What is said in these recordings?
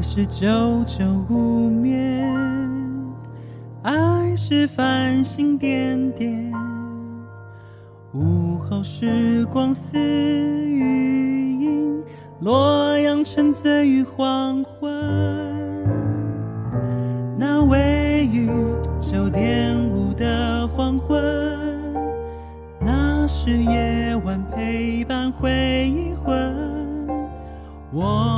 是久久无眠，爱是繁星点点。午后时光似雨音，洛阳沉醉于黄昏。那位于九点五的黄昏，那是夜晚陪伴回忆魂。我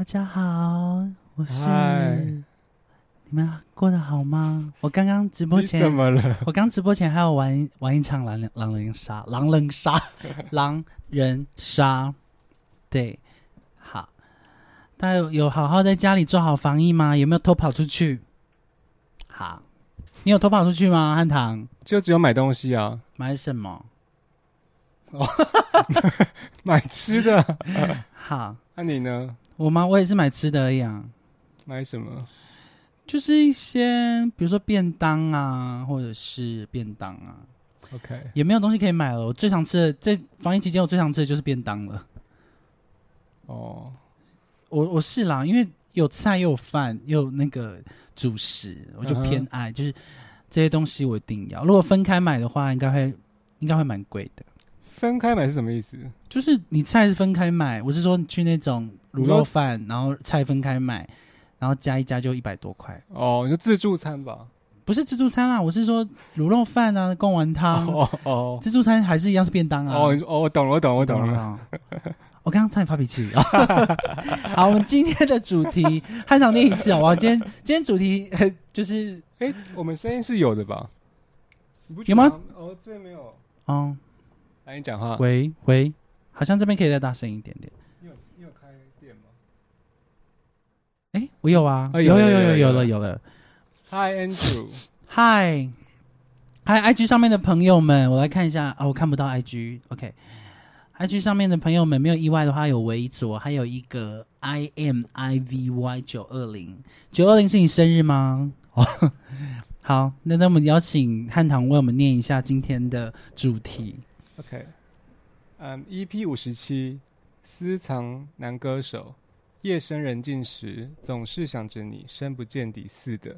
大家好，我是嗨你们过得好吗？我刚刚直播你前怎么了？我刚直播前还有玩玩一场狼人狼人杀，狼人杀，狼人杀，对，好，大家有有好好在家里做好防疫吗？有没有偷跑出去？好，你有偷跑出去吗？汉唐就只有买东西啊，买什么？买吃的。好，那、你呢？我吗？我也是买吃的而已啊，买什么？就是一些比如说便当啊，或者是便当啊，OK，也没有东西可以买了。我最常吃的，在防疫期间，我最常吃的就是便当了。哦，我我是啦，因为有菜又有饭又有那个主食，我就偏爱，就是这些东西我一定要。如果分开买的话，应该会应该会蛮贵的。分开买是什么意思？就是你菜是分开买，我是说你去那种卤肉饭，然后菜分开买，然后加一加就一百多块，哦，你就自助餐吧。不是自助餐啦，我是说卤肉饭啊、贡丸汤，哦哦自助餐还是一样是便当啊。哦，你说哦，我懂了，我懂了，我懂了。了。我刚刚差点发脾气。好，我们今天的主题汉唐念一次好不好？今天今天主题呃就是哎，我们声音是有的吧？你不有吗？哦，这边没有。哦，赶紧讲话！喂喂，好像这边可以再大声一点点。你有你有开店吗？我有啊，有有有有有了有了。Hi Andrew，Hi Hi IG 上面的朋友们，我来看一下啊，我看不到 IG。OK，IG 上面的朋友们，没有意外的话，有维卓，还有一个 I M I V Y 九二零九二零，是你生日吗？好，那那们邀请汉唐为我们念一下今天的主题。OK，嗯、e p 五十七，私藏男歌手，夜深人静时，总是想着你，深不见底似的。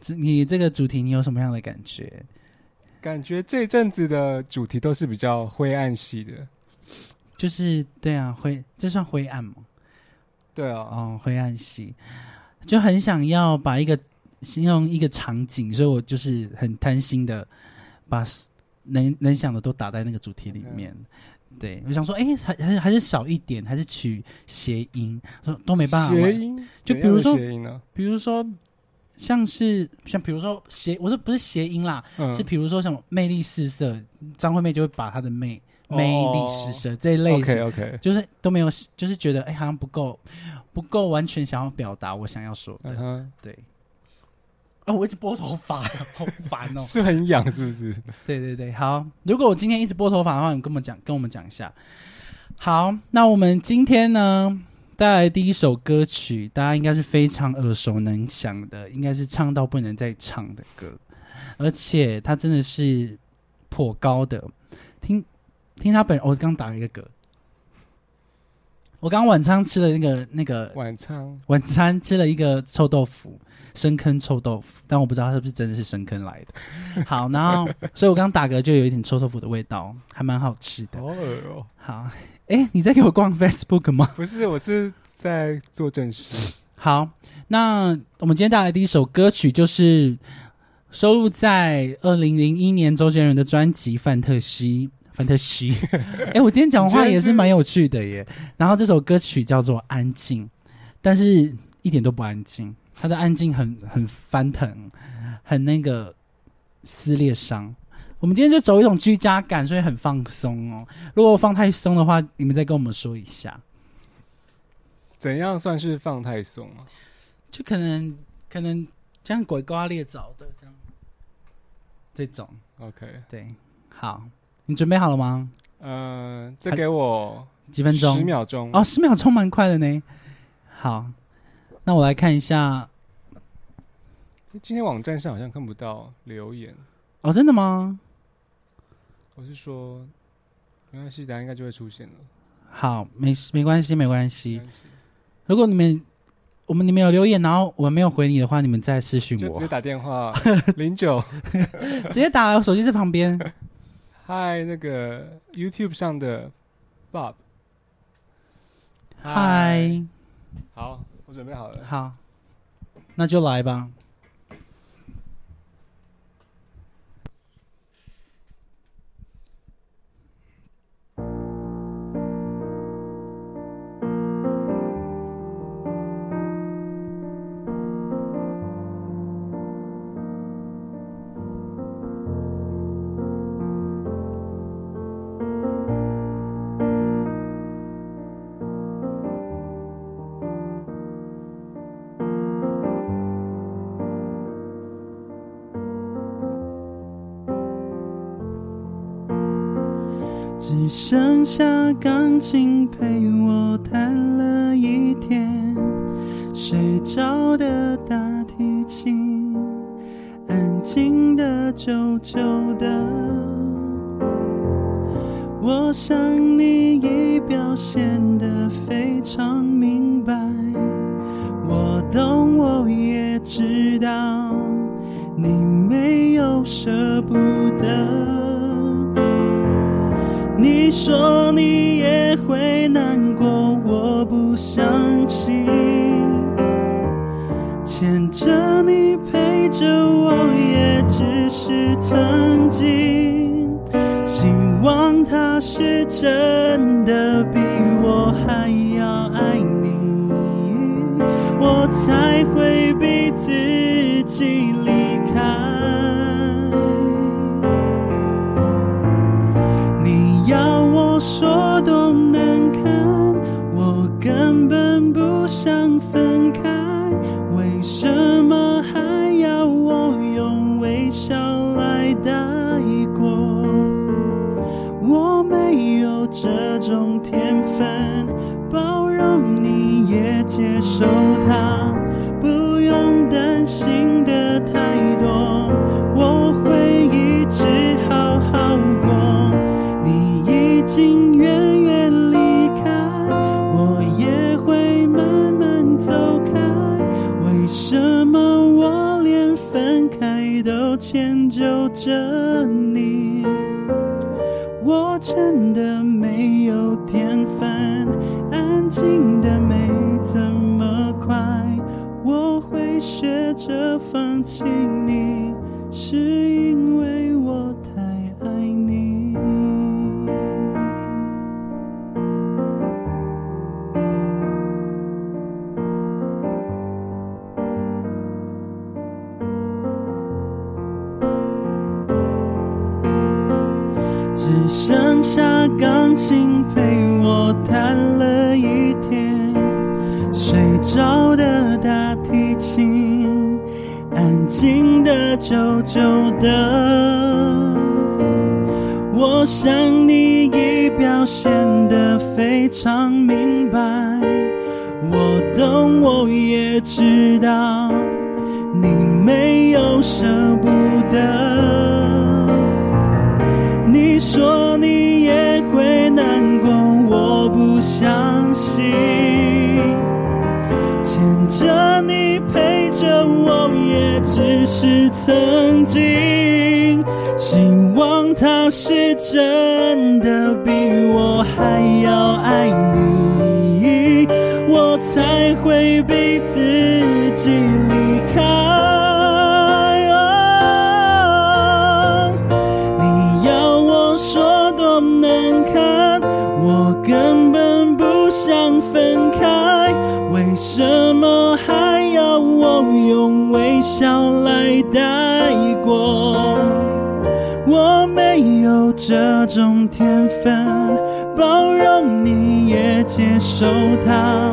这你这个主题你有什么样的感觉？感觉这阵子的主题都是比较灰暗系的。就是对啊，灰这算灰暗吗？对啊，哦，灰暗系，就很想要把一个形容一个场景，所以我就是很贪心的把能能想的都打在那个主题里面。对，我想说，哎、还还是还是少一点，还是取谐音，说都没办法。谐音，就比如说谐音呢，比如说，像是像比如说谐，我说不是谐音啦，嗯。是比如说什么魅力四射，张惠妹就会把她的魅哦。魅力四射这一类型 OK OK，就是都没有，就是觉得哎、好像不够，不够完全想要表达我想要说的。嗯，对，啊，我一直拨头发，好烦哦。是很痒是不是？对对对，好，如果我今天一直拨头发的话，你跟我们讲，跟我们讲一下。好，那我们今天呢带来第一首歌曲，大家应该是非常耳熟能详的，应该是唱到不能再唱的歌，而且它真的是颇高的。听听他本，我刚打了一个嗝。我刚晚餐吃了那个那个晚餐晚餐吃了一个臭豆腐，深坑臭豆腐，但我不知道它是不是真的是深坑来的。好，然后所以我刚打嗝就有一点臭豆腐的味道，还蛮好吃的。好恶哦。好，哎，你在给我逛 Facebook 吗？不是，我是在做正事。好，那我们今天带来的第一首歌曲就是收录在二零零一年周杰伦的专辑《范特西》。范特西，哎、我今天讲话也是蛮有趣的耶。然后这首歌曲叫做《安静》，但是一点都不安静，他的安静很很翻腾，很那个撕裂伤。我们今天就走一种居家感，所以很放松哦。如果放太松的话，你们再跟我们说一下。怎样算是放太松啊？就可能可能这样鬼瓜裂枣的这样，这种 OK，对，好，你准备好了吗？呃，再给我几分钟？十秒钟哦，十秒钟蛮快的呢。好，那我来看一下。今天网站上好像看不到留言哦，真的吗？我是说，没关系，等下应该就会出现了。好，没事，没关系，没关系。如果你们我们你们有留言，然后我们没有回你的话，你们再私讯我，直接打电话 零九，直接打，我手机在旁边。嗨，那个 YouTube 上的 Bob，嗨，好，我准备好了，好，那就来吧。剩下钢琴陪我弹了一天，睡着的大提琴，安静的久久的。我想你已表现得非常明白，我懂，我也知道，你没有舍你说你也会难过，我不相信。牵着你陪着我，也只是曾经。希望他是真的比我还要爱你，我才会逼自己多难堪，我根本不想分开，为什么还要我用微笑来带过？我没有这种天分，包容你也接受他，迁就着你？我真的没有天分，安静的没这么快。我会学着放弃你，是久久的。我想你已表现得非常明白，我懂，我也知道，你没有舍不得。你说你也会难过，我不相信。牵着你，只是曾经。希望他是真的比我还要爱你，我才会逼自己这种天分，包容你也接受它，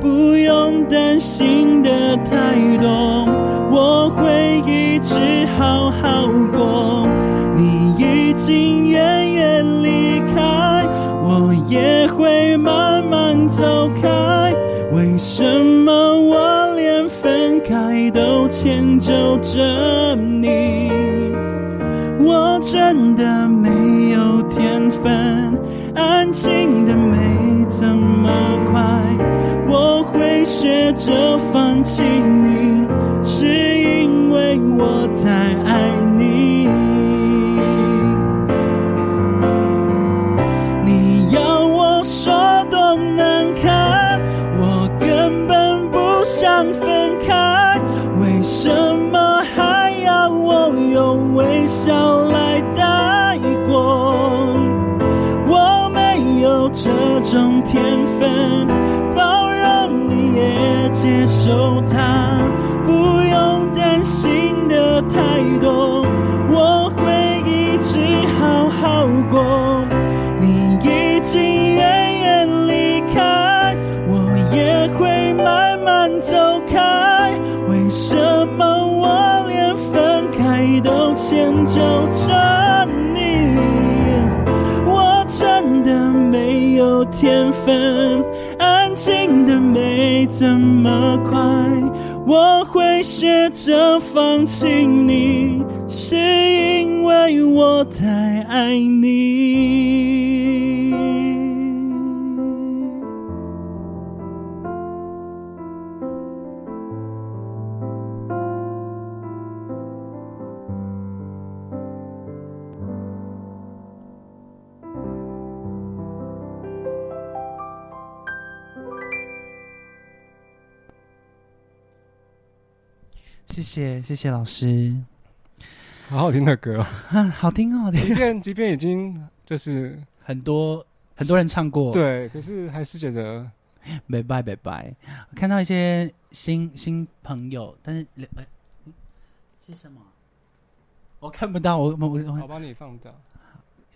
不用担心的太多，我会一直好好过。你已经远远离开，我也会慢慢走开。为什么我连分开都迁就着你？我真的没天分，安静的没这么快。我会学着放弃你，是因为我太爱你。你要我说多难堪，我根本不想分开，为什么还要我用微笑种天分，包容你也接受它，不用担心的太多，我会一直好好过。你已经远远离开，我也会慢慢走开。为什么我连分开都迁就着没有天分，安静的没这么快。我会学着放弃你，是因为我太爱你。谢谢谢谢老师，好好听的歌、哦，啊，好听哦，好听即便即便已经就是很多很多人唱过，，对，可是还是觉得拜拜拜拜。看到一些新新朋友，但是呃是什么？我看不到，我我我我我帮你放大。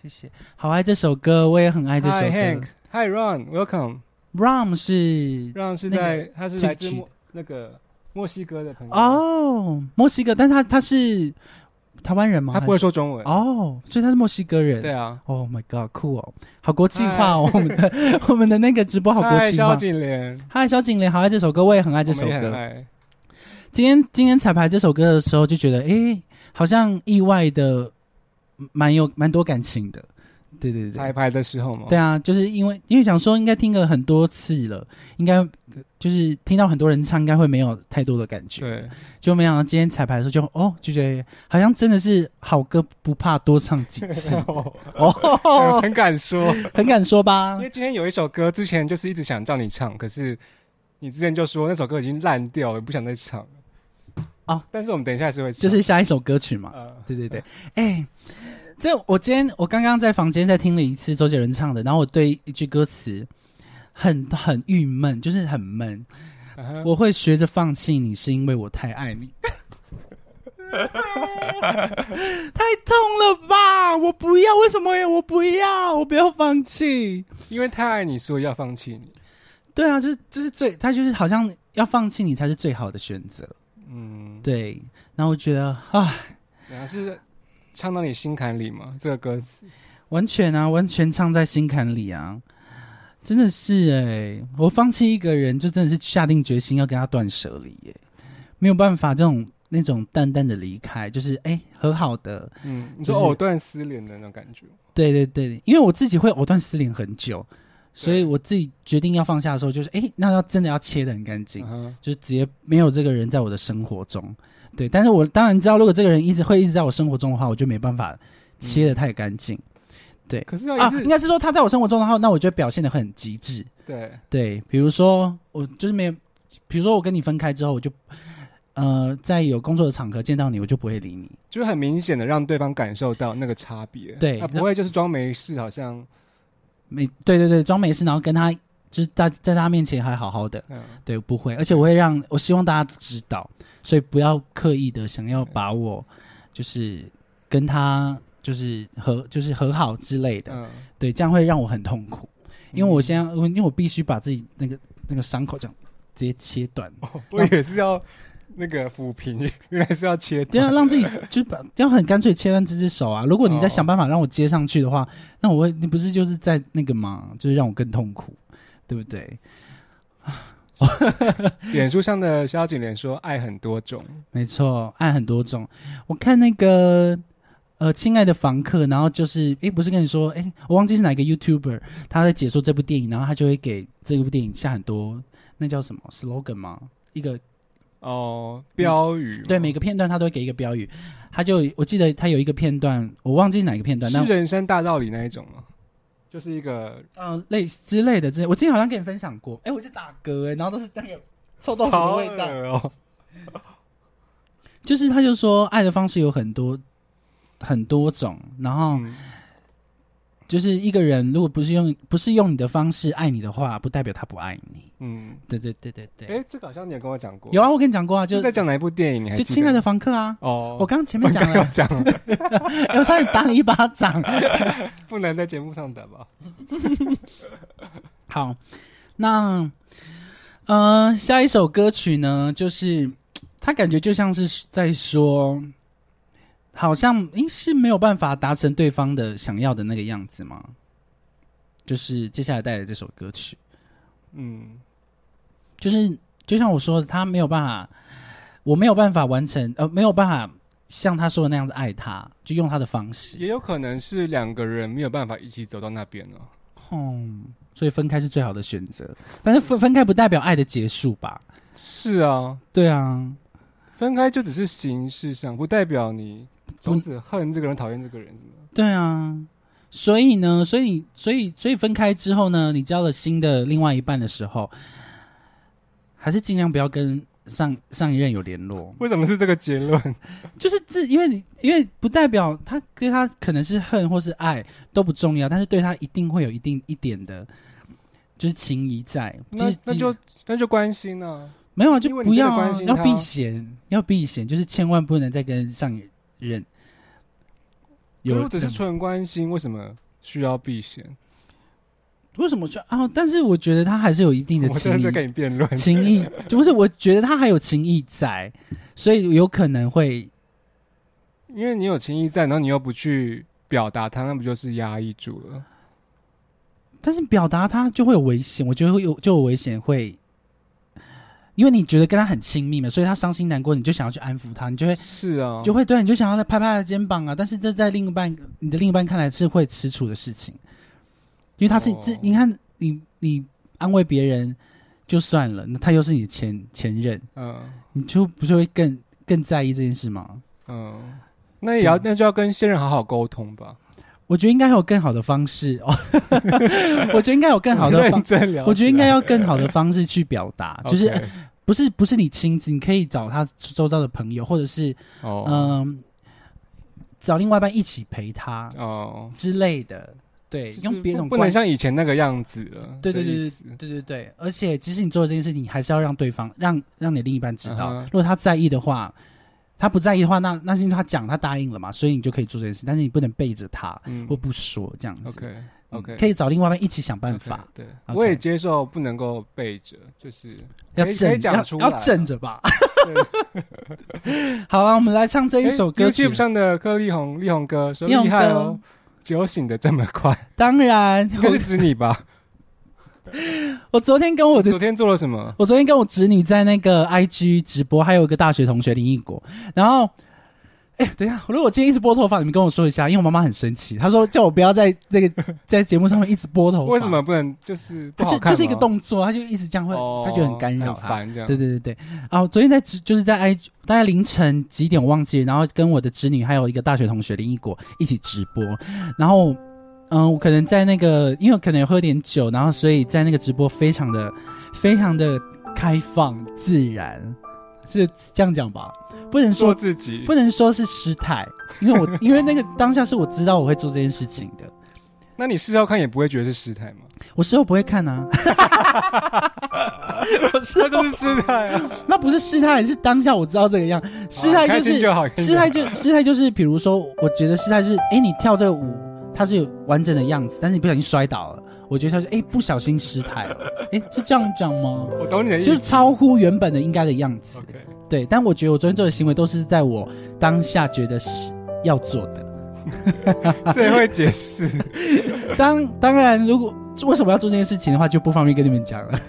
谢谢，好爱这首歌，我也很爱这首 Hi 歌。Hank，Hi Ron，Welcome。Ron 是 Ron 是那在他是来自那个墨西哥的朋友，哦，墨西哥，但是他他是台湾人吗？他不会说中文。哦，所以他是墨西哥人。对啊，Oh my god，酷哦，好国际化哦，我们的 我们的那个直播好国，际化萧。敬莲，嗨，小景莲，好爱这首歌，我也很爱这首歌。今天今天彩排这首歌的时候，就觉得诶，好像意外的蛮有蛮多感情的。对对对彩，排的时候嘛，对啊，就是因为因为想说应该听了很多次了，应该就是听到很多人唱，应该会没有太多的感觉。对，就没想到今天彩排的时候就哦就觉得好像真的是好歌不怕多唱几次 哦，很敢说。很敢说吧因？为今天有一首歌，之前就是一直想叫你唱，可是你之前就说那首歌已经烂掉了，不想再唱了。哦，但是我们等一下还是会唱，就是下一首歌曲嘛。呃，对对对，哎、这我今天我刚刚在房间在听了一次周杰伦唱的，然后我对一句歌词很很郁闷，就是很闷。我会学着放弃你，是因为我太爱你。太痛了吧！我不要，为什么呀？我不要，我不要放弃。因为太爱你，所以要放弃你。对啊，就是就是最，他就是好像要放弃你才是最好的选择。嗯，对，然后我觉得啊，对啊，是唱到你心坎里吗？这个歌词，完全啊，完全唱在心坎里啊，真的是哎、我放弃一个人，就真的是下定决心要跟他断舍离耶，没有办法这种那种淡淡的离开，就是哎、和好的，嗯，你就藕断丝连的那种感觉，对对对，因为我自己会藕断丝连很久，所以我自己决定要放下的时候，就是哎、那要真的要切的很干净就是直接没有这个人在我的生活中。对，但是我当然知道，如果这个人一直会一直在我生活中的话，我就没办法切的太干净。对可是要啊，一直、应该是说他在我生活中的话，那我就会表现的很极致。对，对，比如说我就是没有，比如说我跟你分开之后，我就呃在有工作的场合见到你，我就不会理你。就是很明显的让对方感受到那个差别，对他不会就是装没事，好像没对对对，装没事，然后跟他就是大在大家面前还好好的，嗯，对，不会，而且我会让我希望大家知道，所以不要刻意的想要把我就是跟他就是和就是和好之类的，嗯，对，这样会让我很痛苦，因为我现在因为我必须把自己那个那个伤口这样直接切断，哦我以为是要那个抚平，原来是要切对啊，让自己就是把要很干脆切断这只手啊。如果你再哦。想办法让我接上去的话，那我会你不是就是在那个嘛？就是让我更痛苦，对不对？脸书上的萧景莲说：“爱很多种。没错，爱很多种。我看那个呃，亲爱的房客，然后就是诶，不是跟你说，诶，我忘记是哪个 YouTuber 他在解说这部电影，然后他就会给这部电影下很多那叫什么 slogan 吗？一个”哦，标语嘛对每个片段他都会给一个标语，他就我记得他有一个片段，我忘记是哪个片段，但是人生大道理那一种吗？就是一个嗯、类似之类的之类，我之前好像跟你分享过，诶，我是打嗝诶，然后都是那个臭豆腐的味道，哦，就是他就说爱的方式有很多很多种，然后。嗯就是一个人，如果不是用不是用你的方式爱你的话，不代表他不爱你。嗯，对对对对对，哎，这个好像你也跟我讲过，有啊，我跟你讲过啊，就是在讲哪一部电影？你还就亲爱的房客啊，哦，我刚刚前面讲了刚，讲 了，哎我差点打你一巴掌。不能在节目上打吧？好，那呃，下一首歌曲呢，就是他感觉就像是在说，好像诶是没有办法达成对方的想要的那个样子吗？就是接下来带来这首歌曲。嗯，就是就像我说的，他没有办法，我没有办法完成，呃，没有办法像他说的那样子爱他，就用他的方式。也有可能是两个人没有办法一起走到那边呢。嗯，所以分开是最好的选择。但是分分开不代表爱的结束吧？是啊，对啊，分开就只是形式上，不代表你从此恨这个人、讨厌这个人什么。对啊。所以呢，所以所以所以分开之后呢，你交了新的另外一半的时候，还是尽量不要跟上上一任有联络。为什么是这个结论？就是这，因为你因为不代表他跟他可能是恨或是爱都不重要，但是对他一定会有一定一点的，就是情谊在。那那就那就关心啊。没有啊，就不要啊关心要避嫌，要避嫌，就是千万不能再跟上一任有如果只是嗯纯关心，为什么需要避嫌？为什么就啊？但是我觉得他还是有一定的情谊我现在在，跟你辩论。情谊 就不是，我觉得他还有情谊在，所以有可能会因为你有情谊在，然后你又不去表达他，那不就是压抑住了？但是表达他就会有危险，我觉得会有就有危险会，因为你觉得跟他很亲密嘛，所以他伤心难过，你就想要去安抚他，你就会是啊，就会对，你就想要再拍拍他的肩膀啊。但是这在另一半你的另一半看来是会吃醋的事情，因为他是哦这、你看你你安慰别人就算了，那他又是你的前前任，嗯你就不是会更更在意这件事吗？嗯，那也要那就要跟现任好好沟通吧。我觉得应该有更好的方式哦，我觉得应该有更好的方我觉得应该要更好的方式去表达，就是呃不是不是你亲自，你可以找他周遭的朋友，或者是哦。嗯、找另外一半一起陪他哦，之类的，对，就是用别不种不能像以前那个样子了。对对对对对对对，而且即使你做了这件事，你还是要让对方让让你另一半知道，如果他在意的话。他不在意的话，那那是因为他讲他答应了嘛，所以你就可以做这件事，但是你不能背着他嗯。或不说这样子。OK 嗯 OK，可以找另外一半一起想办法，对。我也接受不能够背着，就是要可以可以正要要讲出来正着吧。好啊，我们来唱这一首歌曲。YouTube 上的柯力宏力宏哥说厉害哦，酒醒的这么快，当然，应该是指你吧？我昨天跟我的昨天做了什么？我昨天跟我侄女在那个 IG 直播，还有一个大学同学林义国，然后。哎、等一下！如果我今天一直拨头发，你们跟我说一下，因为我妈妈很生气，她说叫我不要在那个 在节目上面一直拨头发。为什么？不能就是就就是一个动作，她就一直这样会，哦她觉得很干扰她。很烦这样。对对对对，啊，我昨天在直就是在 I 大概凌晨几点我忘记，然后跟我的侄女还有一个大学同学林一果一起直播，然后嗯，我可能在那个因为我可能有喝点酒，然后所以在那个直播非常的非常的开放自然，是这样讲吧？不能说自己不能说是失态，因为我因为那个当下是我知道我会做这件事情的，那你事后看也不会觉得是失态吗？我事后不会看啊，我事后就是失态啊！那不是失态，是当下我知道这个样。失态就是失态就失态就是，比如说，我觉得失态是，哎，你跳这个舞，它是有完整的样子，但是你不小心摔倒了，我觉得他是，哎，不小心失态了，哎，是这样讲吗？我懂你的意思，就是超乎原本的应该的样子。对。但我觉得我昨天做的行为都是在我当下觉得是要做的。最会解释，当当然，如果为什么要做这件事情的话，就不方便跟你们讲了。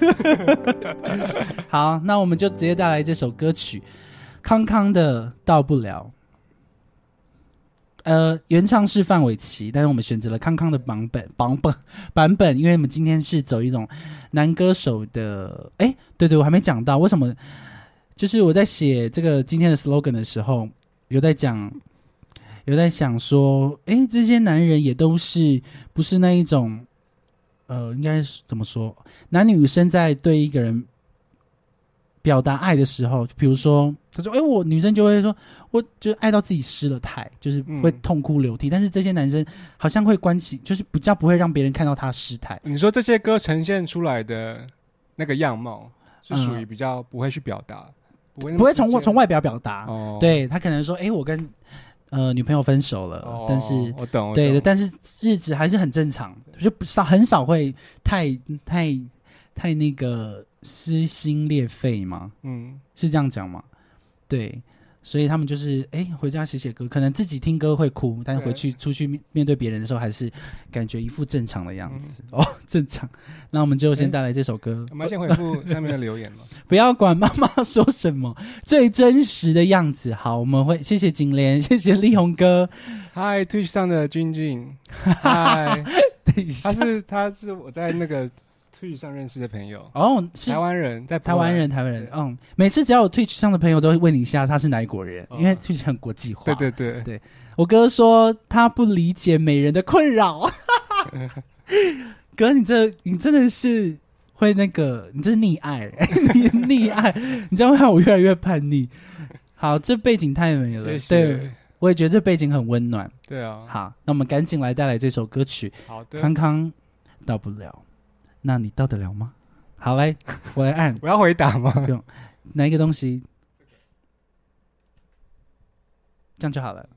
好，那我们就直接带来这首歌曲，康康的《到不了》。呃，原唱是范玮琪，但是我们选择了康康的版本版本版本，因为我们今天是走一种男歌手的。哎，对对，我还没讲到为什么，就是我在写这个今天的 slogan 的时候，有在讲，有在想说，哎，这些男人也都是不是那一种，呃，应该是怎么说？男女生在对一个人表达爱的时候，比如说，他说，哎，我女生就会说，我就爱到自己失了态，就是会嗯痛哭流涕。但是这些男生好像会关起，就是比较不会让别人看到他失态。你说这些歌呈现出来的那个样貌，是属于嗯比较不会去表达，不会不会从从外表表达，哦，对他可能说，哎，我跟呃女朋友分手了，哦，但是我懂，我对的，但是日子还是很正常，就不少很少会太太太那个撕心裂肺吗？嗯，是这样讲吗？对，所以他们就是哎回家写写歌，可能自己听歌会哭，但是回去出去面面对别人的时候，还是感觉一副正常的样子、嗯哦，正常。那我们就先哎带来这首歌，我们要先回复下面的留言嘛。不要管妈妈说什么，最真实的样子。好，我们会谢谢景莲，谢谢力宏哥。嗨，Twitch 上的君君，嗨，等一下他是他是我在那个 Twitch 上认识的朋友，哦，是。台湾人，在台湾人，台湾人，嗯，每次只要有 Twitch 上的朋友都会问你一下他是哪一国人，哦。因为 Twitch 很国际化。对对对，对。我哥说他不理解美人的困扰。哥，你这你真的是会那个，你这是溺爱，你 溺爱，你这样会让我越来越叛逆。好，这背景太美了，谢。对，我也觉得这背景很温暖。对啊，好，那我们赶紧来带来这首歌曲。好的，康康到不了，那你到得了吗？好，来，我来按我要回答吗？不用拿一个东西，这样就好了。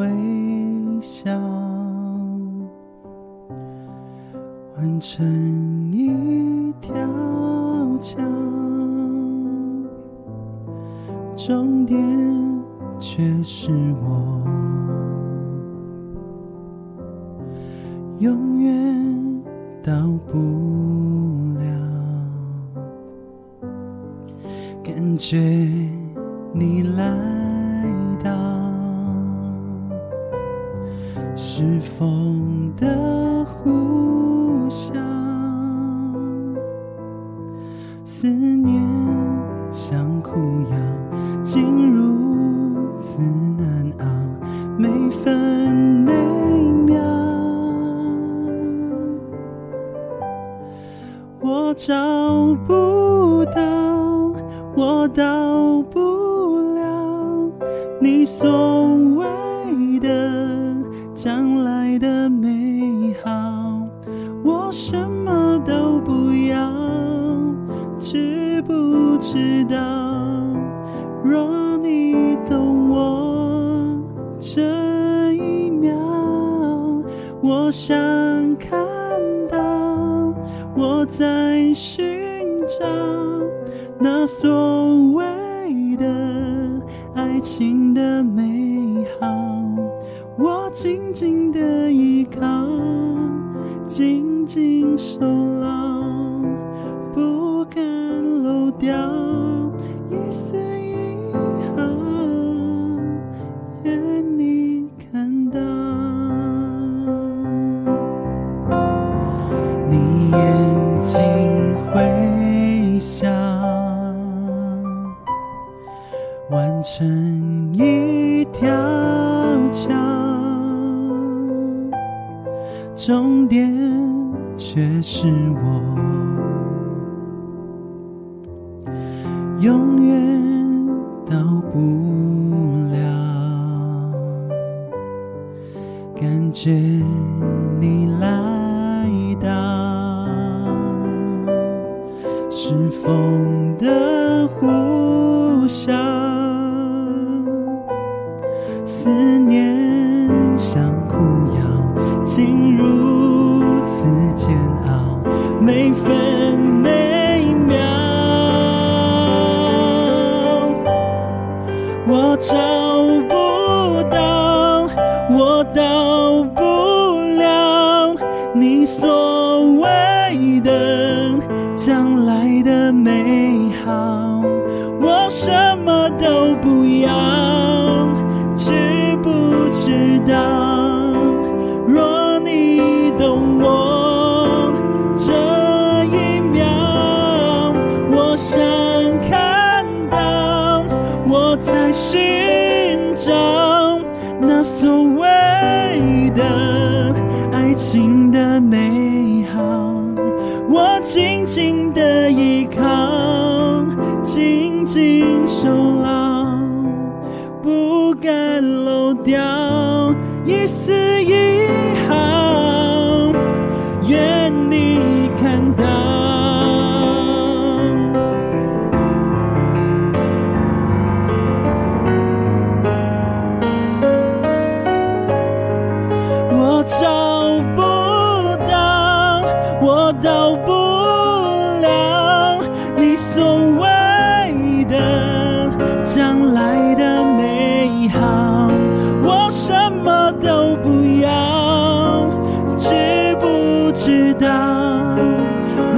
微笑，完成一条桥，终点却是我，永远到不了，感觉。你来完成一条桥，终点却是我，永远到不了。感觉你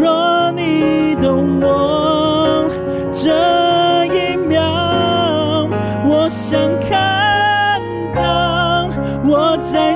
若你懂我这一秒，我想看到我在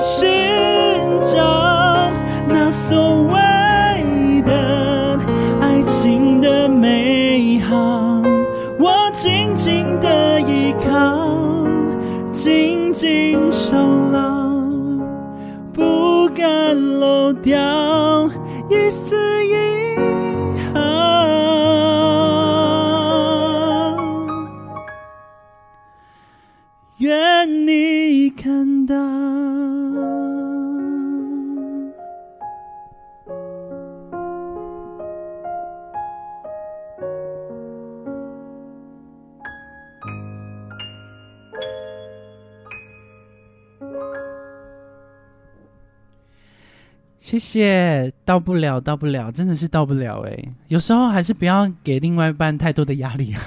谢谢，到不了，到不了，真的是到不了哎。有时候还是不要给另外一半太多的压力啊。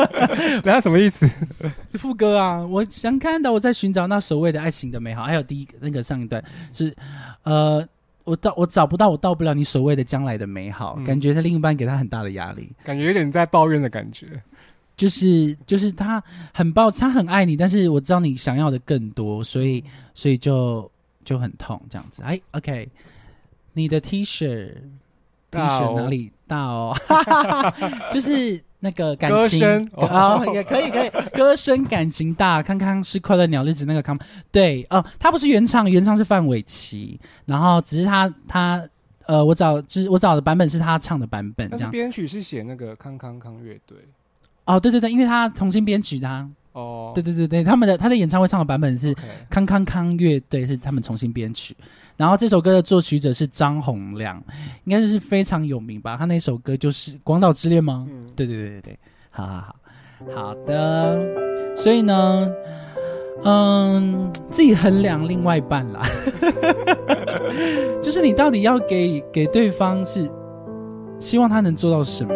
等下什么意思？副歌啊，我想看到我在寻找那所谓的爱情的美好。还有第一个那个上一段是，呃，我到我找不到，我到不了你所谓的将来的美好，嗯感觉他另一半给他很大的压力，感觉有点在抱怨的感觉。就是就是他很抱，他很爱你，但是我知道你想要的更多，所以所以就就很痛这样子。哎，OK，你的 T 恤 T 恤哪里大哦？就是那个感情声。哦，也可以可以，歌声感情大，康康是快乐鸟日子那个康，对哦，他不是原唱，原唱是范玮琪，然后只是他他呃，我找就是我找的版本是他唱的版本这样。编曲是写那个康康康乐队。哦，对对对，因为他重新编曲的、啊，哦，对对对对，他们的他的演唱会唱的版本是康康康乐队是他们重新编曲，然后这首歌的作曲者是张洪亮，应该就是非常有名吧？他那首歌就是《广岛之恋》吗？嗯，对对对对对，好好好，好的。所以呢，嗯，自己衡量另外一半啦，就是你到底要给给对方是希望他能做到什么，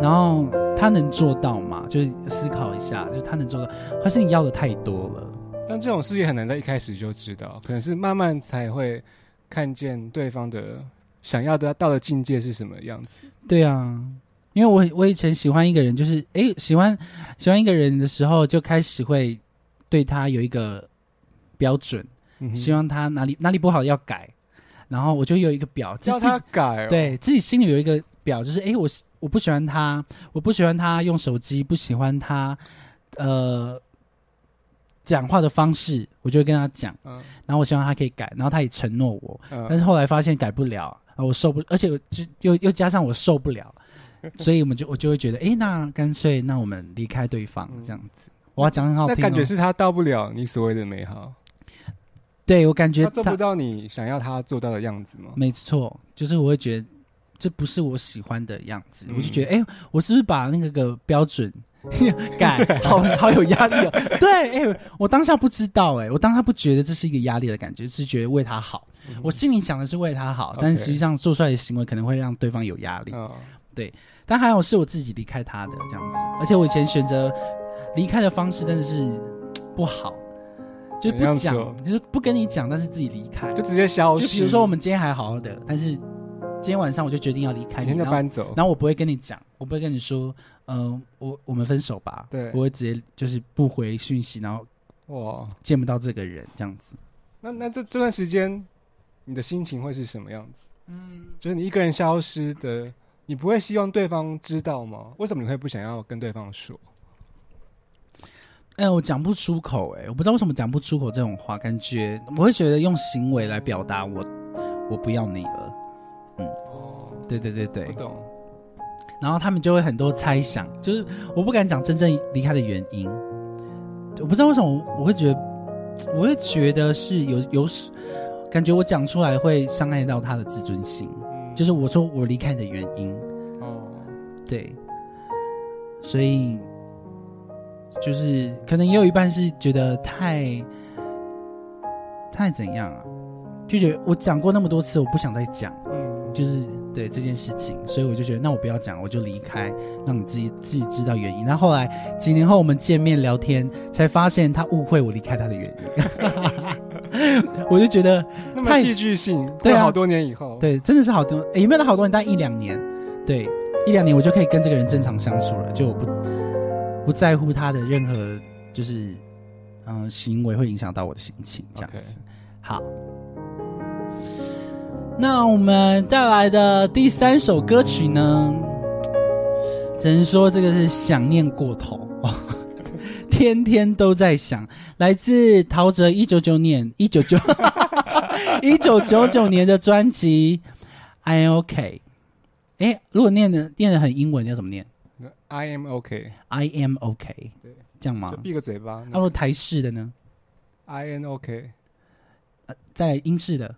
然后他能做到吗？就是思考一下，就是他能做到，还是你要的太多了？但这种事也很难在一开始就知道，可能是慢慢才会看见对方的想要的到的境界是什么样子。对啊，因为我我以前喜欢一个人，就是诶，喜欢喜欢一个人的时候，就开始会对他有一个标准，嗯希望他哪里哪里不好要改，然后我就有一个表，自己他改、哦，，对自己心里有一个表，就是诶，我喜我不喜欢他，我不喜欢他用手机，不喜欢他呃讲话的方式，我就会跟他讲，嗯。然后我希望他可以改，然后他也承诺我，嗯，但是后来发现改不了，啊，我受不，而且我就又又加上我受不了，所以我们就我就会觉得，诶，那干脆那我们离开对方嗯。这样子。我要讲很好听、哦，那感觉是他到不了你所谓的美好，对我感觉他做不到你想要他做到的样子吗？没错，就是我会觉得这不是我喜欢的样子，嗯。我就觉得，哎、我是不是把那个个标准 改，好好有压力哦？对，哎、我当下不知道、哎，我当下不觉得这是一个压力的感觉，是觉得为他好。嗯我心里想的是为他好，但实际上做出来的行为可能会让对方有压力。对，但还好是我自己离开他的这样子，而且我以前选择离开的方式真的是不好，就不讲，就是不跟你讲，但是自己离开。就直接消失。就比如说我们今天还好好的，但是今天晚上我就决定要离开你，后搬走，然后我不会跟你讲，我不会跟你说，嗯、我我们分手吧。对我会直接就是不回讯息，然后哇，见不到这个人这样子。那那这这段时间你的心情会是什么样子？嗯，就是你一个人消失的，你不会希望对方知道吗？为什么你会不想要跟对方说？哎、我讲不出口、哎，我不知道为什么讲不出口这种话，感觉我会觉得用行为来表达我我不要你了。嗯哦，对对对对我，懂。然后他们就会很多猜想，就是我不敢讲真正离开的原因。我不知道为什么我我会觉得，我会觉得是有有感觉，我讲出来会伤害到他的自尊心。嗯，就是我说我离开的原因，哦，对，所以就是可能也有一半是觉得太太怎样啊，就觉得我讲过那么多次，我不想再讲。嗯，就是对这件事情，所以我就觉得，那我不要讲，我就离开，让你自己自己知道原因。那后来几年后我们见面聊天，才发现他误会我离开他的原因，我就觉得，太那么戏剧性，对啊好多年以后，，对，真的是好多，诶有没有到好多年？但一两年，对，一两年我就可以跟这个人正常相处了，就我不不在乎他的任何就是嗯、行为会影响到我的心情，这样子。好，那我们带来的第三首歌曲呢，只能说这个是想念过头，天天都在想。来自陶喆一九九年一九九 一九九九年的专辑《I Am OK》。哎，如果念的念的很英文，要怎么念 I am OK，？I am OK，对，这样吗就？闭个嘴巴。那如果台式的呢？I am OK，呃，再来英式的。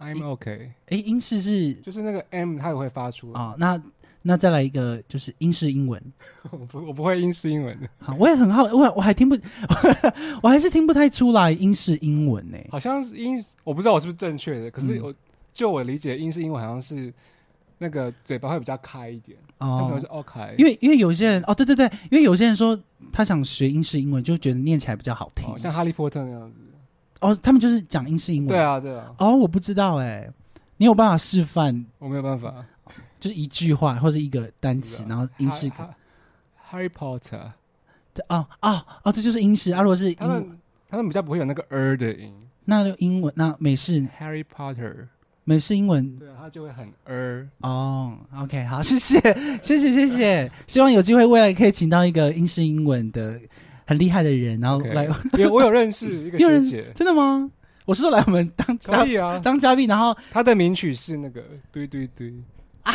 I'm OK，哎，英式是就是那个 M 它也会发出。啊、那那再来一个就是英式英文。我不我不会英式英文的，好，我也很好，我我还听不，我还是听不太出来英式英文呢。好像是英，我不知道我是不是正确的，可是嗯我、就我理解英式英文好像是那个嘴巴会比较开一点，哦是，OK，因为因为有些人哦，对对对，因为有些人说他想学英式英文，就觉得念起来比较好听。哦像哈利波特那样子。哦，他们就是讲英式英文。对。啊，对啊，哦，我不知道哎，你有办法示范，我没有办法。就是一句话或者一个单词，然后英式 Harry Potter，这哦哦哦，这就是英式啊。如果是英，他们他们比较不会有那个 er 的音。那就英文，那美式 Harry Potter，美式英文对啊，他就会很 er。哦。OK，好，谢谢谢谢谢谢，希望有机会未来可以请到一个英式英文的很厉害的人，然后来 有我有认识 一个有人学姐，真的吗？我是说来我们当可以啊。当嘉宾，然后他的名曲是那个对对对，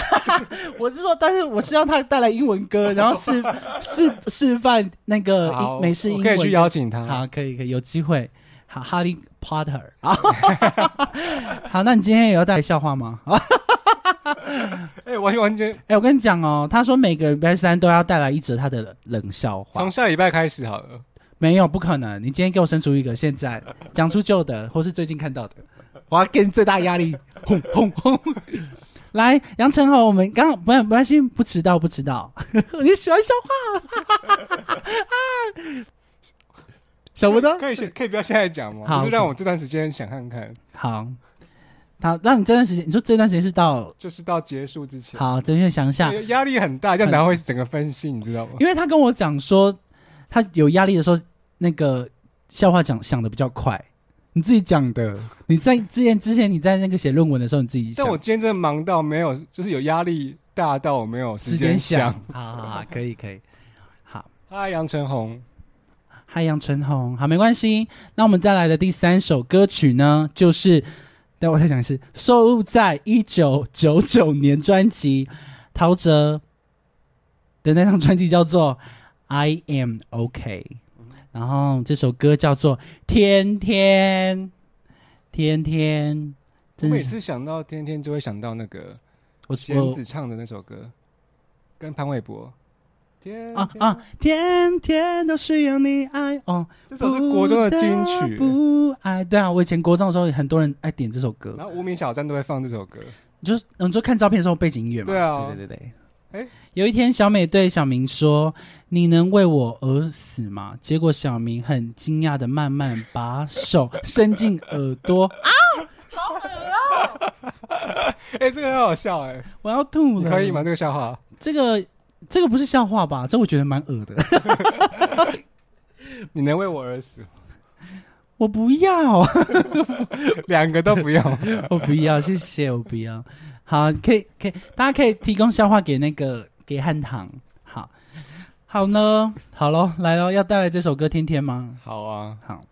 我是说，但是我是让他带来英文歌，然后示示示范那个美式英文可以去邀请他。好，可以可以有机会。好，哈利波特。好，好，那你今天也要带来笑话吗？啊，哎，完完全哎，我跟你讲哦，他说每个礼拜三都要带来一则他的冷笑话从。下礼拜开始好了。没有，不可能。你今天给我生出一个，现在 讲出旧的，或是最近看到的，我要给你最大压力。轰 轰轰！来，杨晨豪，我们刚刚不没关系，不迟到不迟到。你喜欢笑话？想不到，可以先可以不要现在讲吗？好就是让我这段时间想看看，好，好，那你这段时间，你说这段时间是到就是到结束之前。好，真确想一下，对压力很大，这样才会整个分析，你知道吗？因为他跟我讲说，他有压力的时候，那个笑话讲想的比较快。你自己讲的，你在之前之前你在那个写论文的时候，你自己想但我今天真的忙到没有，就是有压力大到我没有时间想。，好好好，可以可以，好。嗨，杨晨红，嗨，杨晨红，好，没关系。那我们再来的第三首歌曲呢，就是，等我再讲一次，收录在一九九九年专辑陶喆的那张专辑叫做《I Am OK》，然后这首歌叫做《天天》，天天，我每次想到天天就会想到那个我弦我子唱的那首歌，跟潘玮柏。天天啊啊，天天都需要你爱哦。这首是国中的金曲，不爱对啊，我以前国中的时候，很多人爱点这首歌，然后无名小站都会放这首歌。就是你就看照片的时候背景音乐嘛。对啊对对对有一天小美对小明说：“你能为我而死吗？”结果小明很惊讶的慢慢把手伸进耳朵 啊，好恶啊，哎，这个很好笑哎，我要吐了。可以吗？？这个笑话？这个这个不是笑话吧？这我觉得蛮恶的。你能为我而死？我不要，两个都不要。我不要，谢谢，我不要。好，可以可以，大家可以提供笑话给那个给汉唐。好，好呢，好喽，来喽，要带来这首歌《天天》吗？好啊，好，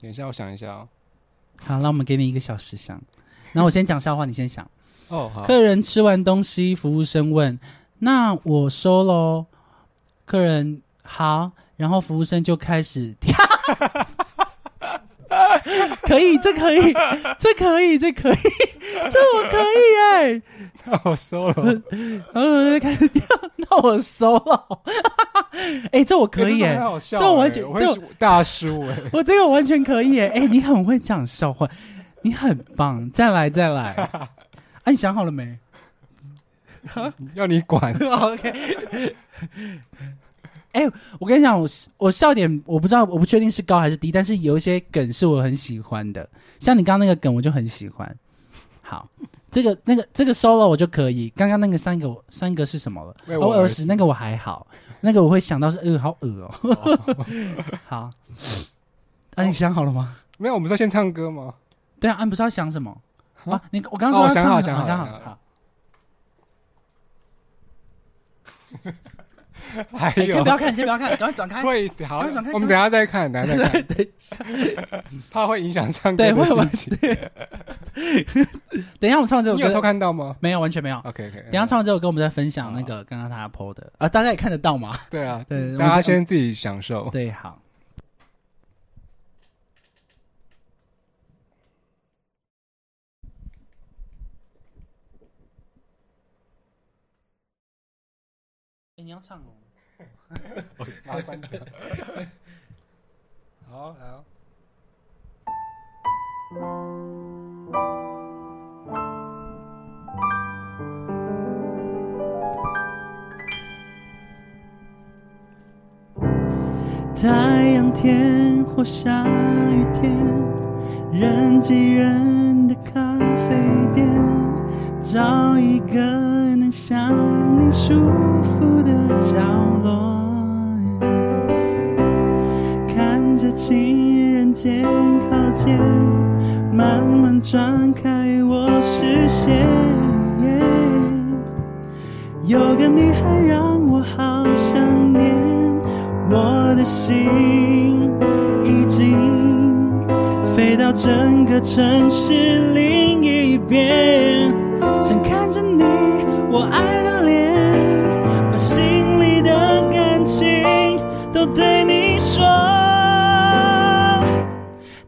等一下，我想一下哦。好，那我们给你一个小时想。那我先讲笑话，你先想。哦，好。客人吃完东西，服务生问：“那我收喽？”客人好，然后服务生就开始跳。可以，这可以，这可以，这可以，这我可以哎！那我收了。然后开始跳，那我收了。哎、这我可以哎哎、这完全这大叔哎。我这个完全可以哎、哎、你很会讲笑话，你很棒，再来再来。啊，你想好了没 要你管。OK。哎、我跟你讲，我我笑点我不知道，我不确定是高还是低，但是有一些梗是我很喜欢的，像你刚刚那个梗我就很喜欢。好，这个那个这个 solo 我就可以，刚刚那个三个我三个是什么我耳屎那个我还好，那个我会想到是呃，好恶哦。好，啊，你想好了吗？没有，我们是要先唱歌吗？对啊，啊，你不是要想什么啊啊？你我刚刚说哦要唱什么想好想好想好想好好。还哎，先不要看，先不要看，赶快转开。会好我们等下再看，等下再看，等一下，怕会影响唱歌的心情。等一下，我唱完这首你有偷看到吗没有？完全没有。？OK OK。等一下唱完这首歌，我们再分享那个刚刚他 PO 的啊，大家也看得到吗？对啊，对，大家先自己享受。对好。你要唱哦。麻烦点。好，来哦。太阳天或下雨天，人挤人的咖啡店，找一个想你舒服的角落，看着情人肩靠肩，慢慢转开我视线。有个女孩让我好想念。我的心已经飞到整个城市另一边，想看着你我爱的脸，把心里的感情都对你说。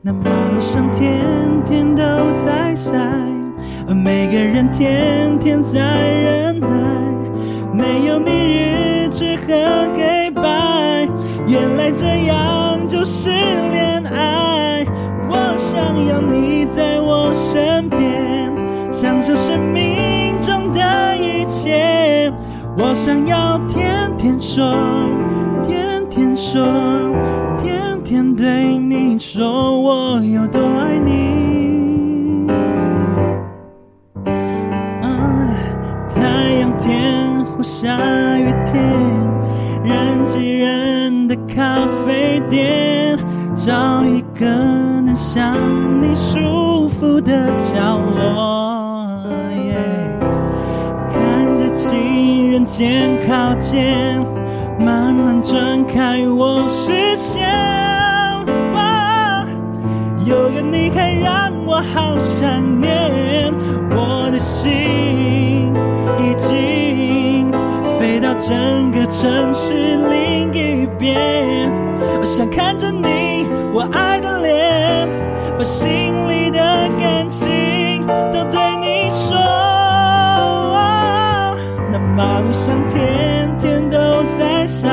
那马路上天天都在塞，而每个人天天在忍耐，没有你日子很黑白。原来这样就是恋爱，我想要你在我身边，享受生命的一切。我想要天天说，天天说，天天对你说我有多爱你。太阳天或下雨天，人挤人的咖啡店，找一个能想你舒服的角落。情人肩靠近，慢慢转开我视线。哇有个你还让我好想念，我的心已经飞到整个城市另一边。我想看着你我爱的脸，把心里的感情都对你说。马路上天天都在晒，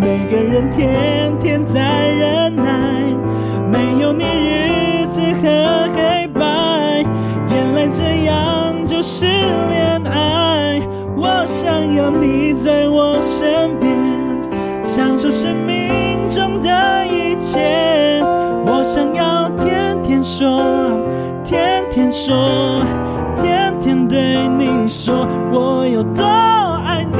每个人天天在忍耐。没有你日子很黑白，原来这样就是恋爱。我想要你在我身边，享受生命中的一切。我想要天天说，天天说，对你说，我有多爱你。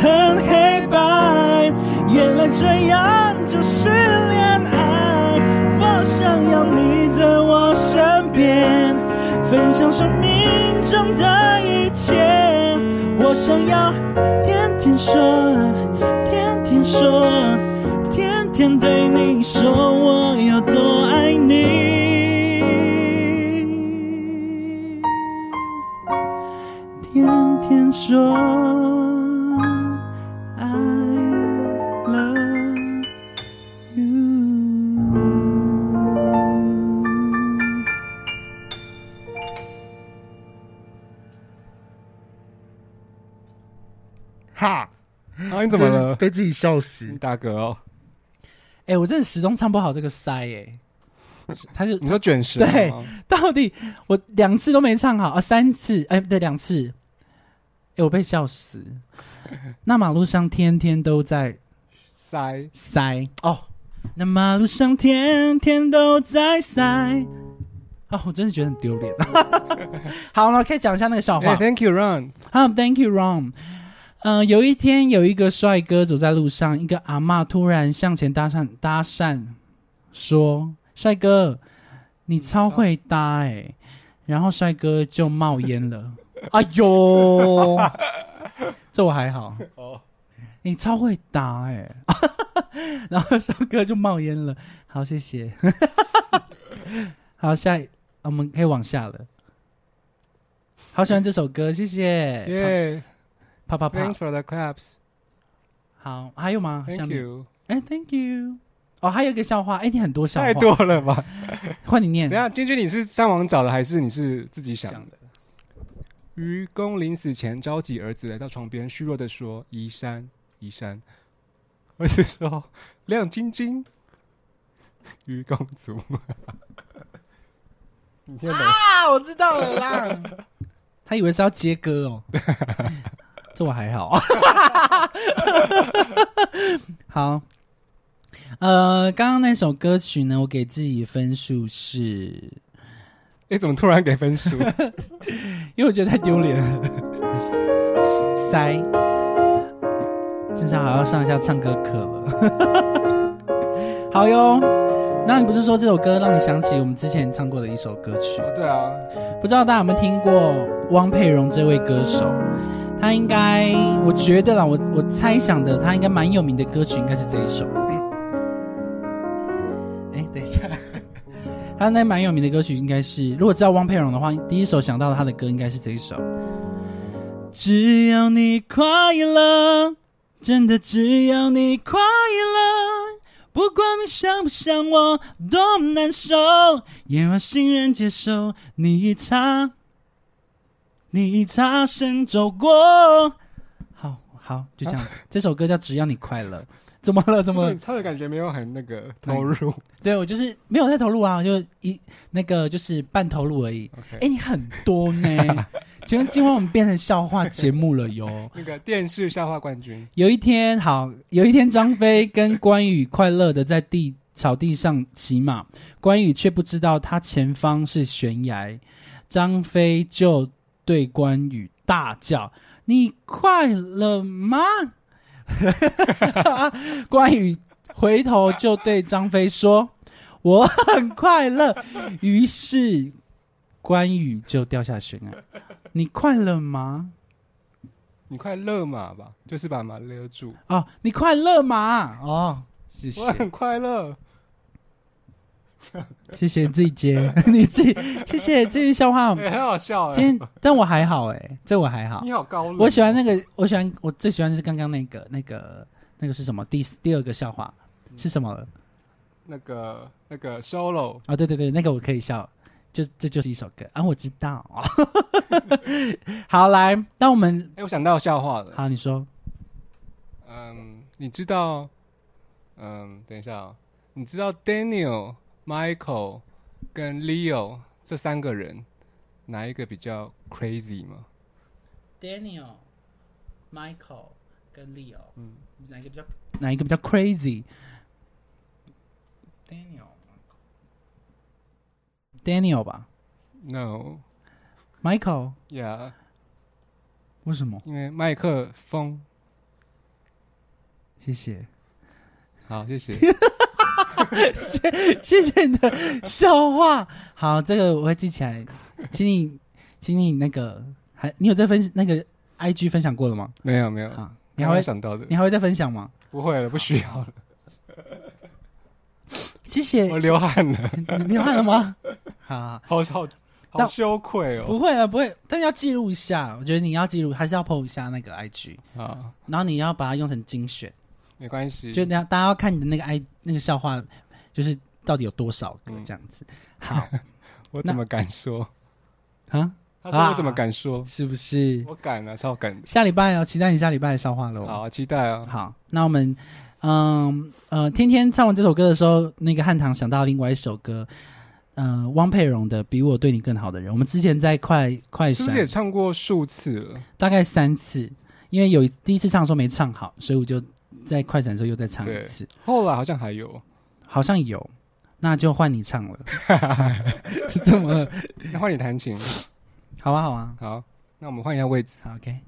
很黑白，原来这样就是恋爱。我想要你在我身边，分享生命中的一切。我想要天说，天天说，天天对你说我有多爱你。天天说你怎么了？被自己笑死你。打嗝哦？哎、我真的始终唱不好这个塞哎、他就你说卷舌对？到底我两次都没唱好啊，三次哎、对，两次，哎、我被笑死。那马路上天天都在塞塞哦，那马路上天天都在塞。哦，我真的觉得很丢脸。好了，可以讲一下那个笑话哎。，Thank you, Ron。好，Thank you, Ron。嗯、有一天有一个帅哥走在路上，一个阿嬷突然向前搭讪搭讪，说：“帅哥，你超会搭哎、然后帅哥就冒烟了。哎呦，这我还好。你超会搭哎、然后帅哥就冒烟了。好，谢谢。好，下一我们可以往下了。好喜欢这首歌，谢谢。耶啪啪啪，Thanks。for the claps。好，还有吗？Thank you。哎，Thank you。哦，还有一个笑话，哎，你很多笑话，太多了吧？换你念等。下，君君，你是上网找的还是你是自己想的？想的，愚公临死前召集儿子来到床边，虚弱的说：“移山，移山。”儿子说：“亮晶晶，愚公主。”你听得懂？啊，我知道了啦。他以为是要接歌哦，这我还好。好，呃，刚刚那首歌曲呢，我给自己分数是，哎，怎么突然给分数？因为我觉得太丢脸了，塞，至少还要上一下唱歌课了。好哟，那你不是说这首歌让你想起我们之前唱过的一首歌曲？哦，对啊，不知道大家有没有听过汪佩蓉这位歌手？他应该，我觉得啦，我我猜想的，他应该蛮有名的歌曲应该是这一首。哎，等一下，他那蛮有名的歌曲应该是，如果知道汪佩蓉的话，第一首想到他的歌应该是这一首。只要你快乐，真的只要你快乐，不管你想不想我，多么难受，也要欣然接受你一场你擦身走过。好好，就这样子。这首歌叫《只要你快乐》，怎么了？怎么？唱的感觉没有很那个投入 对我就是没有太投入啊，就一那个就是半投入而已。哎、你很多呢。请问今晚我们变成笑话节目了哟？那个电视笑话冠军，有一天，好，有一天，张飞跟关羽快乐的在地草地上骑马，关羽却不知道他前方是悬崖，张飞就对关羽大叫：“你快乐吗？” 关羽回头就对张飞说：“我很快乐。”于是关羽就掉下悬崖。你快乐吗？你快乐马吧，就是把马勒住。哦，你快乐吗？哦，谢谢我，很快乐，谢谢你自己接，你自己谢谢这句笑话。哎很好笑哎。今天，但我还好哎，这我还好你。好高冷，我喜欢那个，我喜欢我最喜欢的是刚刚那个那个那个是什么？第四第二个笑话是什么？那个那个 solo，哦，对对对，那个我可以笑，就这就是一首歌啊，我知道。好，来，那我们哎，我想到笑话了。好，你说嗯，你知道，嗯，等一下哦，你知道 Daniel、Michael 跟 Leo 这三个人哪一个比较 crazy 吗？Daniel、Michael 跟 Leo，嗯，哪一个比较哪一个比较 crazy？Daniel。Daniel 吧？No，Michael，Yeah，、为什么？因为麦克风。谢谢，好，谢谢。谢谢你的笑话。好，这个我会记起来，请你，请你那个还你有在分那个 IG 分享过了吗？没有没有，好，你还会想到的你，还会再分享吗？不会了，不需要了，谢谢，我流汗了，你流汗了吗？好，好好好但羞愧哦。不会啊，不会，但要记录一下。我觉得你要记录，还是要 PO 一下那个 IG，啊，然后你要把它用成精选，没关系，就大家大家要看你的那个 I 那个笑话，就是到底有多少个嗯这样子。好 我怎么敢说？啊，他说我怎么敢说？是不是？我敢啊，超敢。下礼拜要期待你下礼拜的笑话喽。好，期待哦。好，那我们嗯呃，天天唱完这首歌的时候，那个汉唐想到另外一首歌，呃，汪佩蓉的《比我对你更好的人》。我们之前在快快是不是也唱过数次了？大概三次，因为有一第一次唱的时候没唱好，所以我就在快闪的时候又再唱一次，后来好像还有，好像有，那就换你唱了，是这么 那换你弹琴。好啊好啊，好，那我们换一下位置。OK，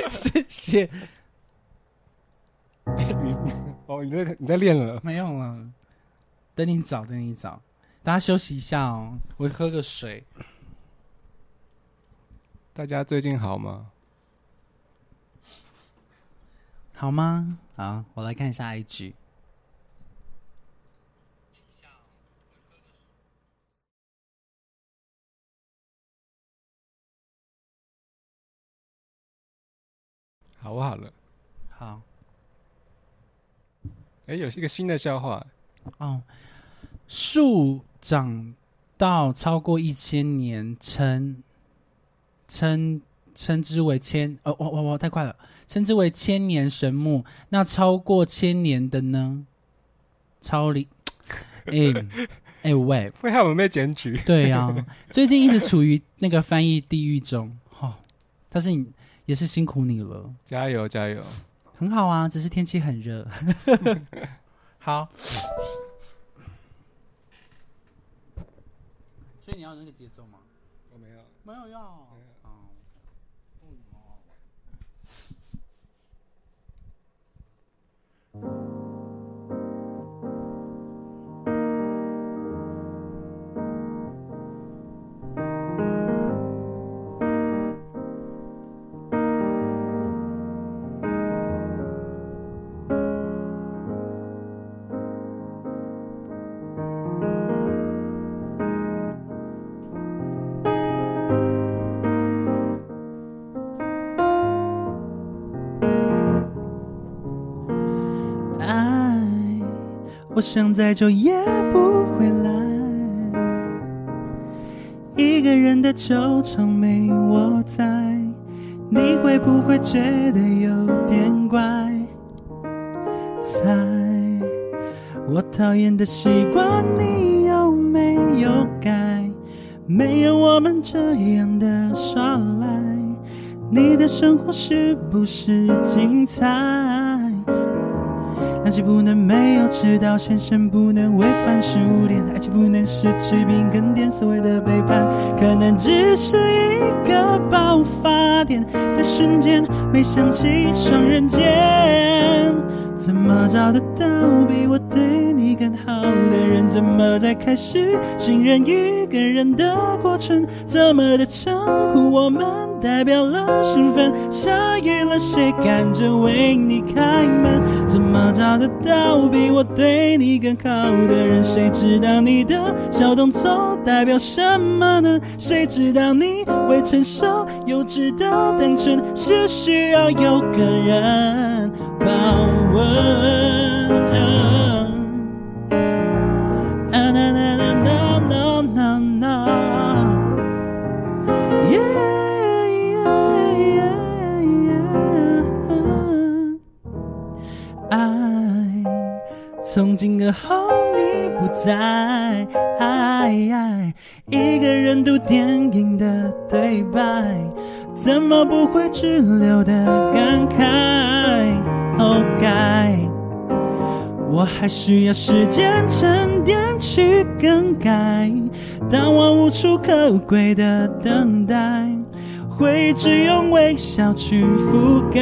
谢谢，你哦，你在你在练了。没有了，等你找等你找，大家休息一下哦，我喝个水。大家最近好吗？好吗？好，我来看一下 IG。好，我好了。好哎，有一个新的笑话，哦，树长到超过一千年，称称称之为千哦，哇哇哇，太快了，称之为千年神木。那超过千年的呢？超龄，哎哎喂，会害我们被检举。对呀、最近一直处于那个翻译地狱中，哦，但是你也是辛苦你了。加油加油！很好啊，只是天气很热。好，所以你要那个节奏吗？我没有。没有要。我想再久也不回来。一个人的球场没我在，你会不会觉得有点怪？猜我讨厌的习惯，你有没有改？没有我们这样的耍赖，你的生活是不是精彩？爱情不能没有迟到，先生不能违反食物链，爱情不能失去平衡点，所谓的背叛，可能只是一个爆发点，在瞬间没想起双人间，怎么找得到比我对你更好的人？怎么在开始信任一个人的过程？怎么的称呼我们代表了身份？下雨了，谁赶着为你开门？怎么找得到比我对你更好的人？谁知道你的小动作代表什么呢？谁知道你未成熟幼稚的单纯是需要有个人保温。啊啦啦啦啦啦啦啦，Yeah yeah yeah，爱从今而后你不在，一个人读电影的对白，怎么不会滞留的感慨？哦，该。我还需要时间沉淀去更改，当我无处可归的等待，会只用微笑去覆盖。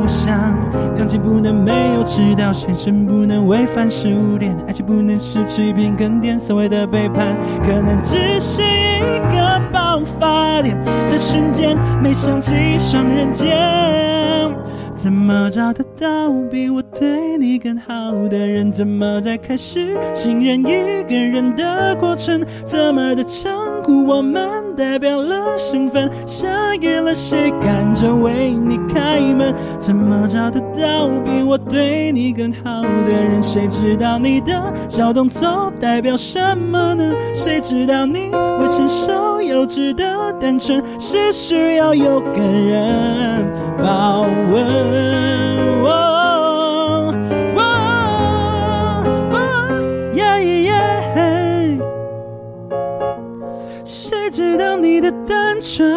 我想，两情不能没有迟到，先生不能违反食物链，爱情不能失去平衡点，所谓的背叛，可能只是一个爆发点，在瞬间没想起双人间。怎么找得到比我对你更好的人？怎么在开始信任一个人的过程？怎么的长我们代表了身份？下雨了，谁赶着为你开门？怎么找得到比我对你更好的人？谁知道你的小动作代表什么呢？谁知道你未成熟幼稚的单纯是需要有个人保温。你的单纯？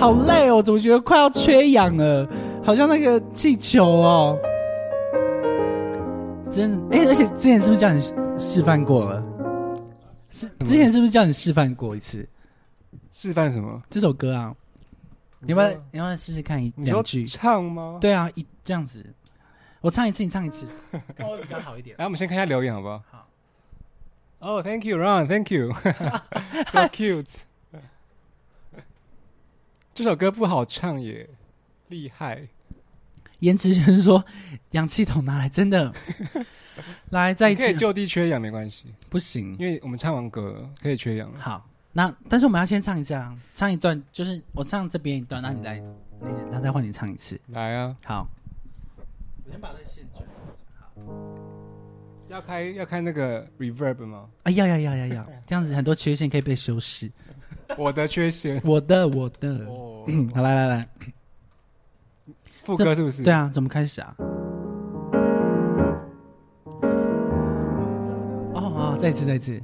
好累哦，怎么觉得快要缺氧了？好像那个气球哦。真哎、而且之前是不是叫你示范过了？是之前是不是叫你示范过一次示范什么？这首歌啊？你要不要你要不要试试看一两句？唱吗？。对啊，一这样子，我唱一次，你唱一次，看 会比较好一点。来，我们先看一下留言好不好？好。哦、t h a n k you, Ron. Thank you. so cute. 这首歌不好唱耶，厉害。颜值就是说，氧气筒拿来，真的，来再一次可以，就地缺氧没关系，不行。因为我们唱完歌可以缺氧。好，那但是我们要先唱一下啊，唱一段，就是我唱这边一段，那你来，那那再换你唱一次。来啊，好，我先把那个线转。要开要开那个 reverb 吗？啊，要要要要要，这样子很多缺陷可以被修饰。我的缺陷。我的我的，哦，嗯，好来来来，副歌是不是？对。啊，怎么开始啊？哦哦，再一次再一次。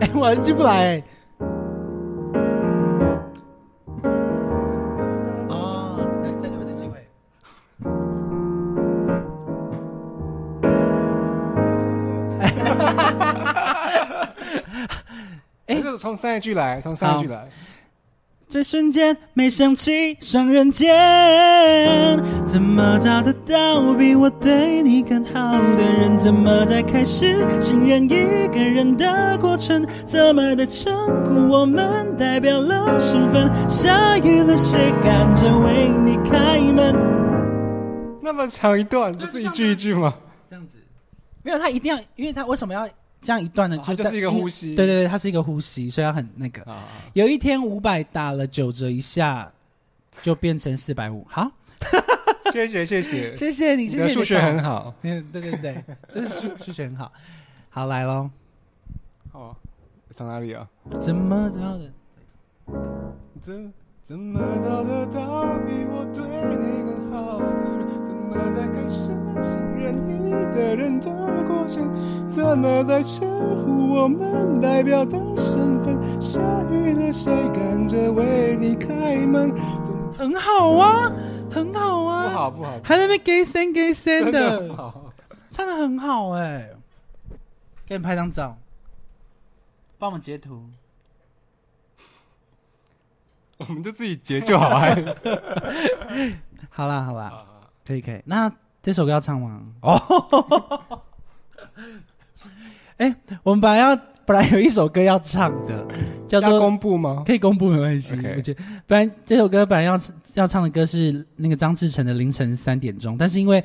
哎、我还是进不来、欸。从上一句来，从上一句来。这瞬间没想起上人间，怎么找得到比我对你更好的人？怎么在开始信任一个人的过程？怎么的称呼我们代表了身份？下雨了，谁赶着为你开门？那么长一段，不是一句一句吗？这样子，没有他一定要，因为他为什么要这样一段呢？啊就是一个呼吸对对对，它是一个呼吸，所以要很那个。啊，有一天五百打了九折一下，就变成四百五。好，谢谢谢谢，谢谢你，你谢谢的数学很好。好。嗯，对对对，这 是数数学很好。好，来喽，哦，从哪里啊？怎么找的？怎怎么找得到比我对你更好的在开始信任一个人的过程？怎么在称呼我们代表的身份？下雨了，谁赶着为你开门？很好啊，很好啊，不，好不好，还在那边给声给声真的。唱的很好哎、给你拍张照，帮我们截图。我们就自己截就好哎。好啦好啦，啊可以可以。那这首歌要唱吗？哦，哎、我们本来要本来有一首歌要唱的，叫做公布吗？可以公布没关系。OK 我觉得本来这首歌本来要要唱的歌是那个张志成的《凌晨三点钟》，但是因为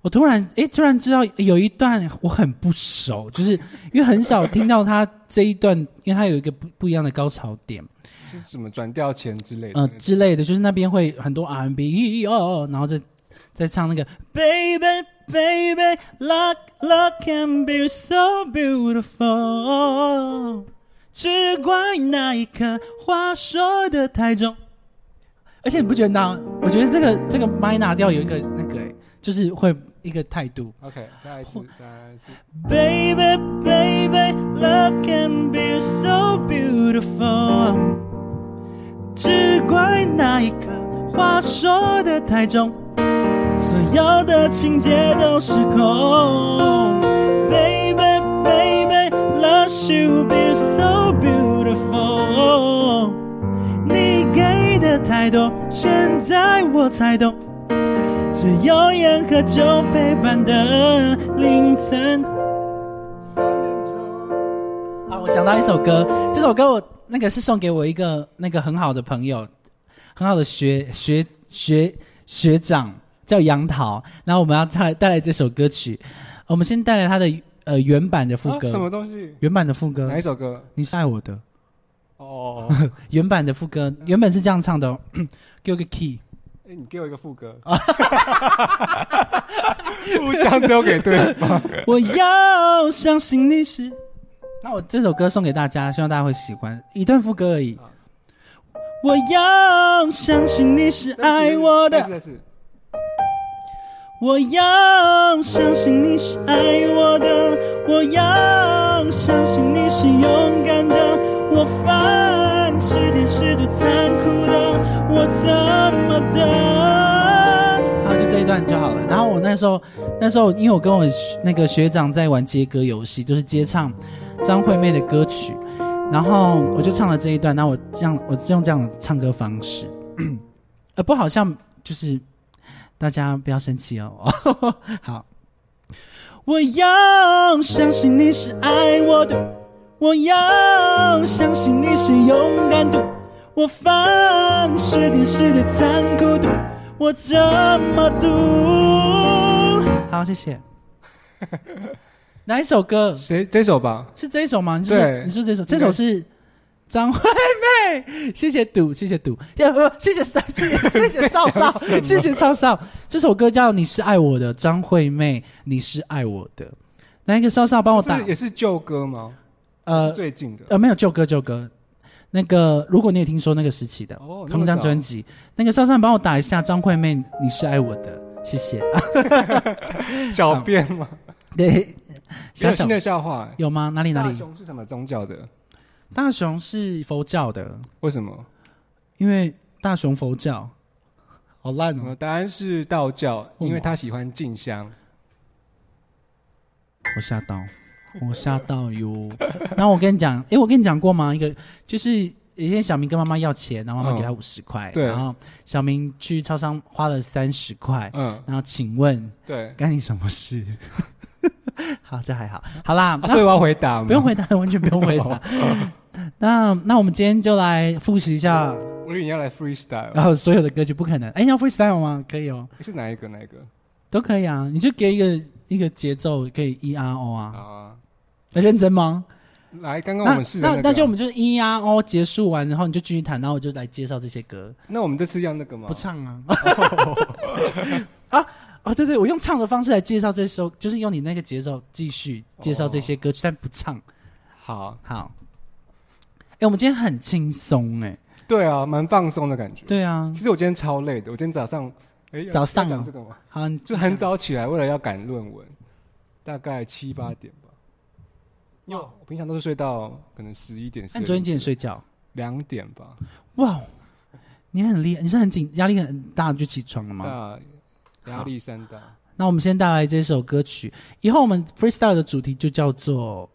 我突然哎突然知道有一段我很不熟，就是因为很少听到他这一段，因为他有一个不不一样的高潮点，是什么转调前之类的？呃之类的，就是那边会很多 R&B 哦，然后再再唱那个 Baby Baby Love Love can be so beautiful。只怪那一刻话说的太重。而且你不觉得那？我觉得这个这个麦拿掉有一个那个、欸，就是会一个态度。OK，再来一次，再来一次。Baby, baby, love can be so beautiful。只怪那一刻话说的太重，所有的情节都失控。Baby, baby, love you be so beautiful。你给的太多，现在我才懂。只有烟和酒陪伴的凌晨。啊，我想到一首歌，这首歌我那个是送给我一个那个很好的朋友，很好的学学学学长，叫杨桃。然后我们要带带来这首歌曲，我们先带来他的呃原版的副歌，啊什么东西？原版的副歌哪一，首歌？你是爱我的。哦，原版的副歌原本是这样唱的、哦，给我个 key。哎，你给我一个副歌。互相丢给对方。我要相信你是那我这首歌送给大家，希望大家会喜欢，一段副歌而已。我要相信你是爱我的，我要相信你是爱我的，我要相信你是勇敢的。我犯是甜是最残酷的，我怎么等？好，就这一段就好了。然后我那时候，那时候因为我跟我那个学长在玩接歌游戏，就是接唱张惠妹的歌曲，然后我就唱了这一段。然后我这样，我是用这样的唱歌方式，呃，不好像就是大家不要生气哦。好，我要相信你是爱我的，我要相信你是勇敢的。我犯是甜是的残酷的，我怎么读？好，谢谢。哪一首歌？谁这首吧？是这一首吗？你是对你是这首？这首是张惠妹。谢谢赌，谢谢赌，要不谢谢少，谢谢谢谢少少，谢谢少少。这首歌叫《你是爱我的》，张惠妹，你是爱我的。那一个少少帮我打是，也是旧歌吗？呃最近的。呃，没有旧歌旧歌。那个，如果你也听说那个时期的哦同一张专辑，那个少少帮我打一下张惠妹，你是爱我的，谢谢。狡辩吗？对，小小的笑话欸。有吗？哪里哪大里？雄是什么宗教的？大雄是佛教的，为什么？因为大雄佛教，好烂哦！呃答案是道教，么因为他喜欢静香。我吓到，我吓到哟。然后我跟你讲，诶，我跟你讲过吗？一个就是有一天小明跟妈妈要钱，然后妈妈嗯给他五十块，对然后小明去超商花了三十块，嗯，然后请问对。干你什么事？好，这还好，好啦，啊那所以我要回答吗？不用回答，完全不用回答。那那我们今天就来复习一下，我以为你要来 freestyle，然后所有的歌曲不可能。哎，你要 freestyle 吗？可以哦，是哪一个？哪一个？都可以啊。你就给一个一个节奏，可以 E R O 啊。好啊，很认真吗？来，刚刚我那们试的个那那就我们就是 E R O 结束完，然后你就继续弹，然后我就来介绍这些歌。那我们这次要那个吗？不唱啊？啊啊！对对，我用唱的方式来介绍这首，就是用你那个节奏继续介绍这些歌曲，但不唱。好，好。哎，我们今天很轻松哎。对啊，蛮放松的感觉。对啊其，实我今天超累的，我今天早上，哎，早上讲这个吗？好，你就很早起来，为了要赶论文，大概七八点吧。因为我平常都是睡到可能十一点。那你昨天几点睡觉？两点吧。哇，你很厉害，你是很紧，压力很大就起床了吗？大压力山大。那我们先带来这首歌曲，以后我们 freestyle 的主题就叫做，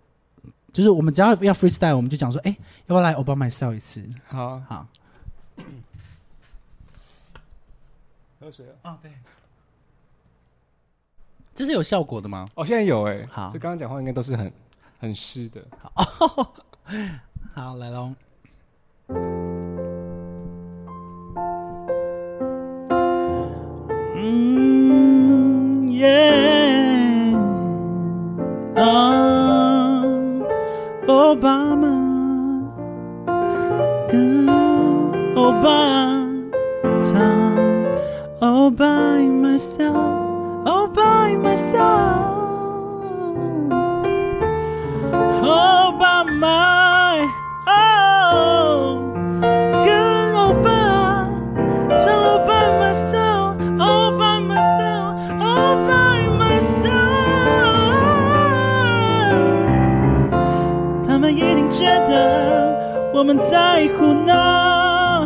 就是我们只要要 freestyle，我们就讲说，哎，要不要来 Obama myself 一次？好，好，喝水啊。哦对，这是有效果的吗？哦，现在有哎。好所以刚刚讲话应该都是很很湿的。好 好，来喽。嗯耶，啊，奥巴马跟欧巴唱，All by myself，All by myself，All by my oh，一定觉得我们在胡闹，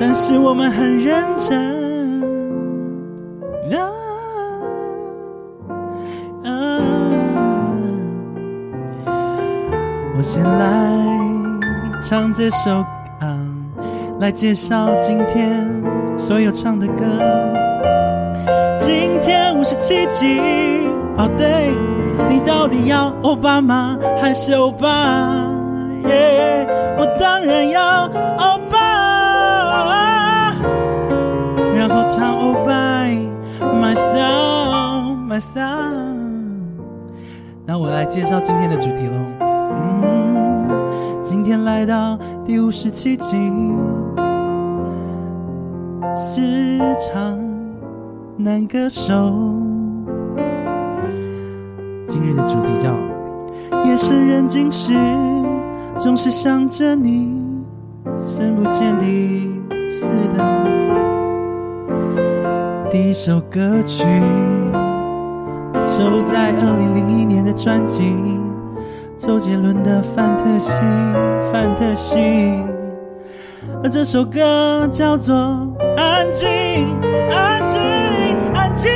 但是我们很认真。我先来唱这首歌，来介绍今天所有唱的歌。今天五十七集，哦对，你到底要欧巴吗还是欧巴？耶，我当然要欧巴，然后唱欧巴，myself myself。那我来介绍今天的主题喽。嗯，今天来到第五十七集，市场男歌手，今日的主题叫夜深人静时，总是想着你，深不见底似的。第一首歌曲收在二零零一年的专辑，周杰伦的《范特西》，范特西。而这首歌叫做《安静，安静，安静》。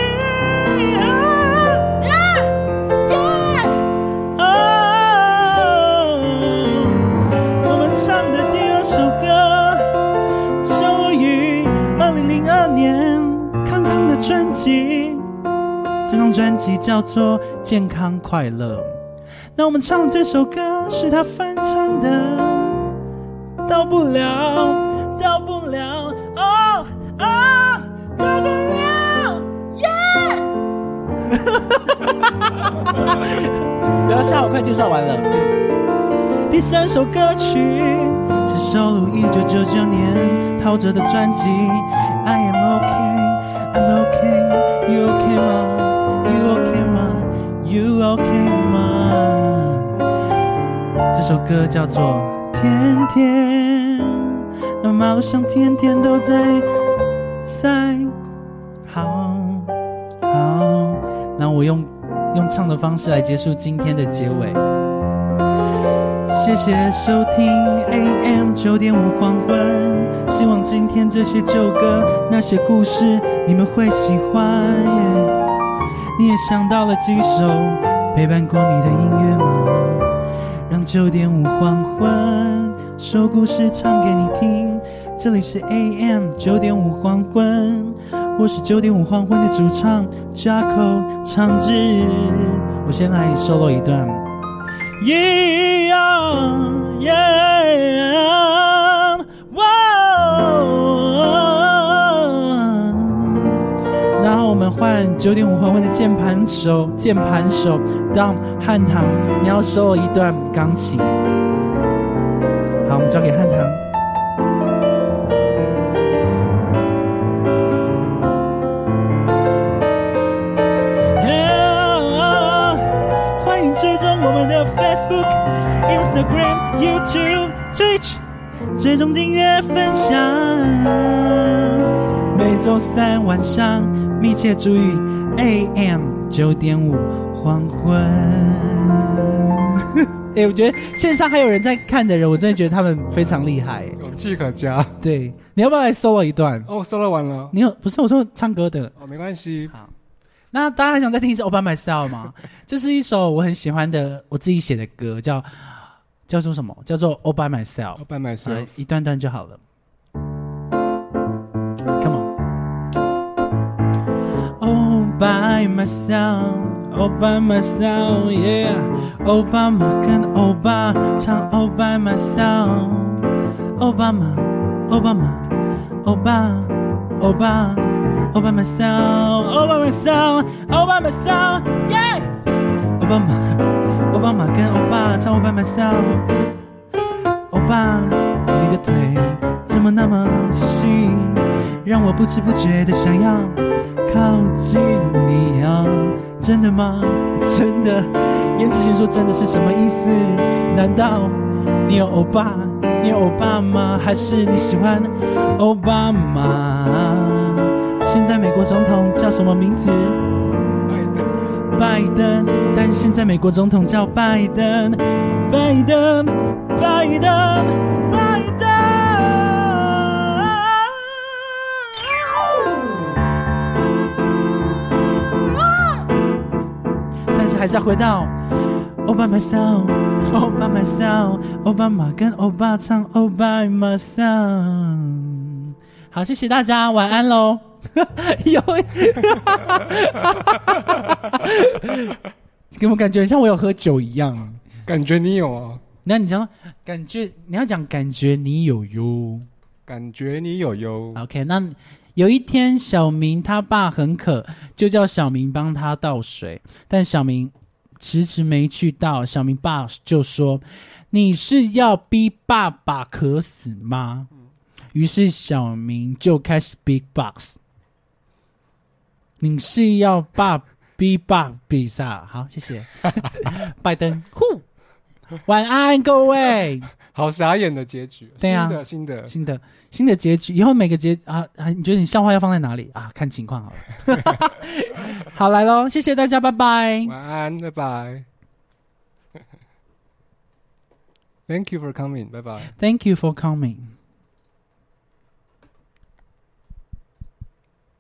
专辑，这张专辑叫做《健康快乐。那我们唱这首歌是他翻唱的，到不了，到不了，哦哦，到不了，耶！不要笑，我快介绍完了。第三首歌曲是收录一九九九年陶喆的专辑《I Am OK I'm okay, you OK 吗？You OK 吗？You okay 吗？这首歌叫做《天天》，那马路上天天都在塞。好，好，那我用用唱的方式来结束今天的结尾。谢谢收听 AM 九点五黄昏，希望今天这些旧歌、那些故事你们会喜欢。耶你也想到了几首陪伴过你的音乐吗？让九点五黄昏说故事唱给你听。这里是 AM 九点五黄昏，我是九点五黄昏的主唱 Jaco 长志。我先来 solo 一段。换九点五黄昏的键盘手，键盘手 Dom 汉唐，你要 solo 一段钢琴。好，我们交给汉唐。欢迎追踪我们的 Facebook、Instagram、YouTube、Twitch，追踪订阅分享。每周三晚上密切注意 AM 九点五黄昏。哎、我觉得线上还有人在看的人，我真的觉得他们非常厉害。勇气可嘉。对，你要不要来 solo 一段？哦，，solo 完了。你有不是我说唱歌的？哦，没关系。好，那大家还想再听一次《All by Myself》吗？这是一首我很喜欢的我自己写的歌，叫叫做什么？叫做《All by Myself 哦，》。拜买来一段段就好了。By myself, all by myself, yeah. 奥巴马跟欧巴唱 All by myself，奥巴马，奥巴马，欧巴，欧巴，All by myself, all by myself, all by myself, yeah. 奥巴马，奥巴马跟欧巴唱 All by myself，欧巴，你的腿怎么那么细，让我不知不觉的想要。靠近你啊，真的吗？真的？燕子轩说真的是什么意思？难道你有欧巴？你有欧巴吗？还是你喜欢奥巴马？现在美国总统叫什么名字？拜登。但现在美国总统叫拜登，拜登，拜登，拜登。还是要回到 All by myself, all by myself，奥巴马跟欧巴唱 All by myself。好，谢谢大家，晚安喽。有，给我感觉很像我有喝酒一样。感觉你有啊，那你讲感觉，你要讲感觉你有哟。感觉你有哟。OK，那有一天小明他爸很渴，就叫小明帮他倒水，但小明迟迟没去倒，小明爸就说：“你是要逼爸爸渴死吗？”于是小明就开始 big box。你是要爸逼爸比赛？好，谢谢。拜登，呼，晚安各位。好傻眼的结局。对啊新的新的。新的新的结局，以后每个结啊啊，你觉得你笑话要放在哪里啊？看情况好了。好，来喽，谢谢大家，拜拜。晚安，拜拜。Thank you for coming，拜拜。Thank you for coming.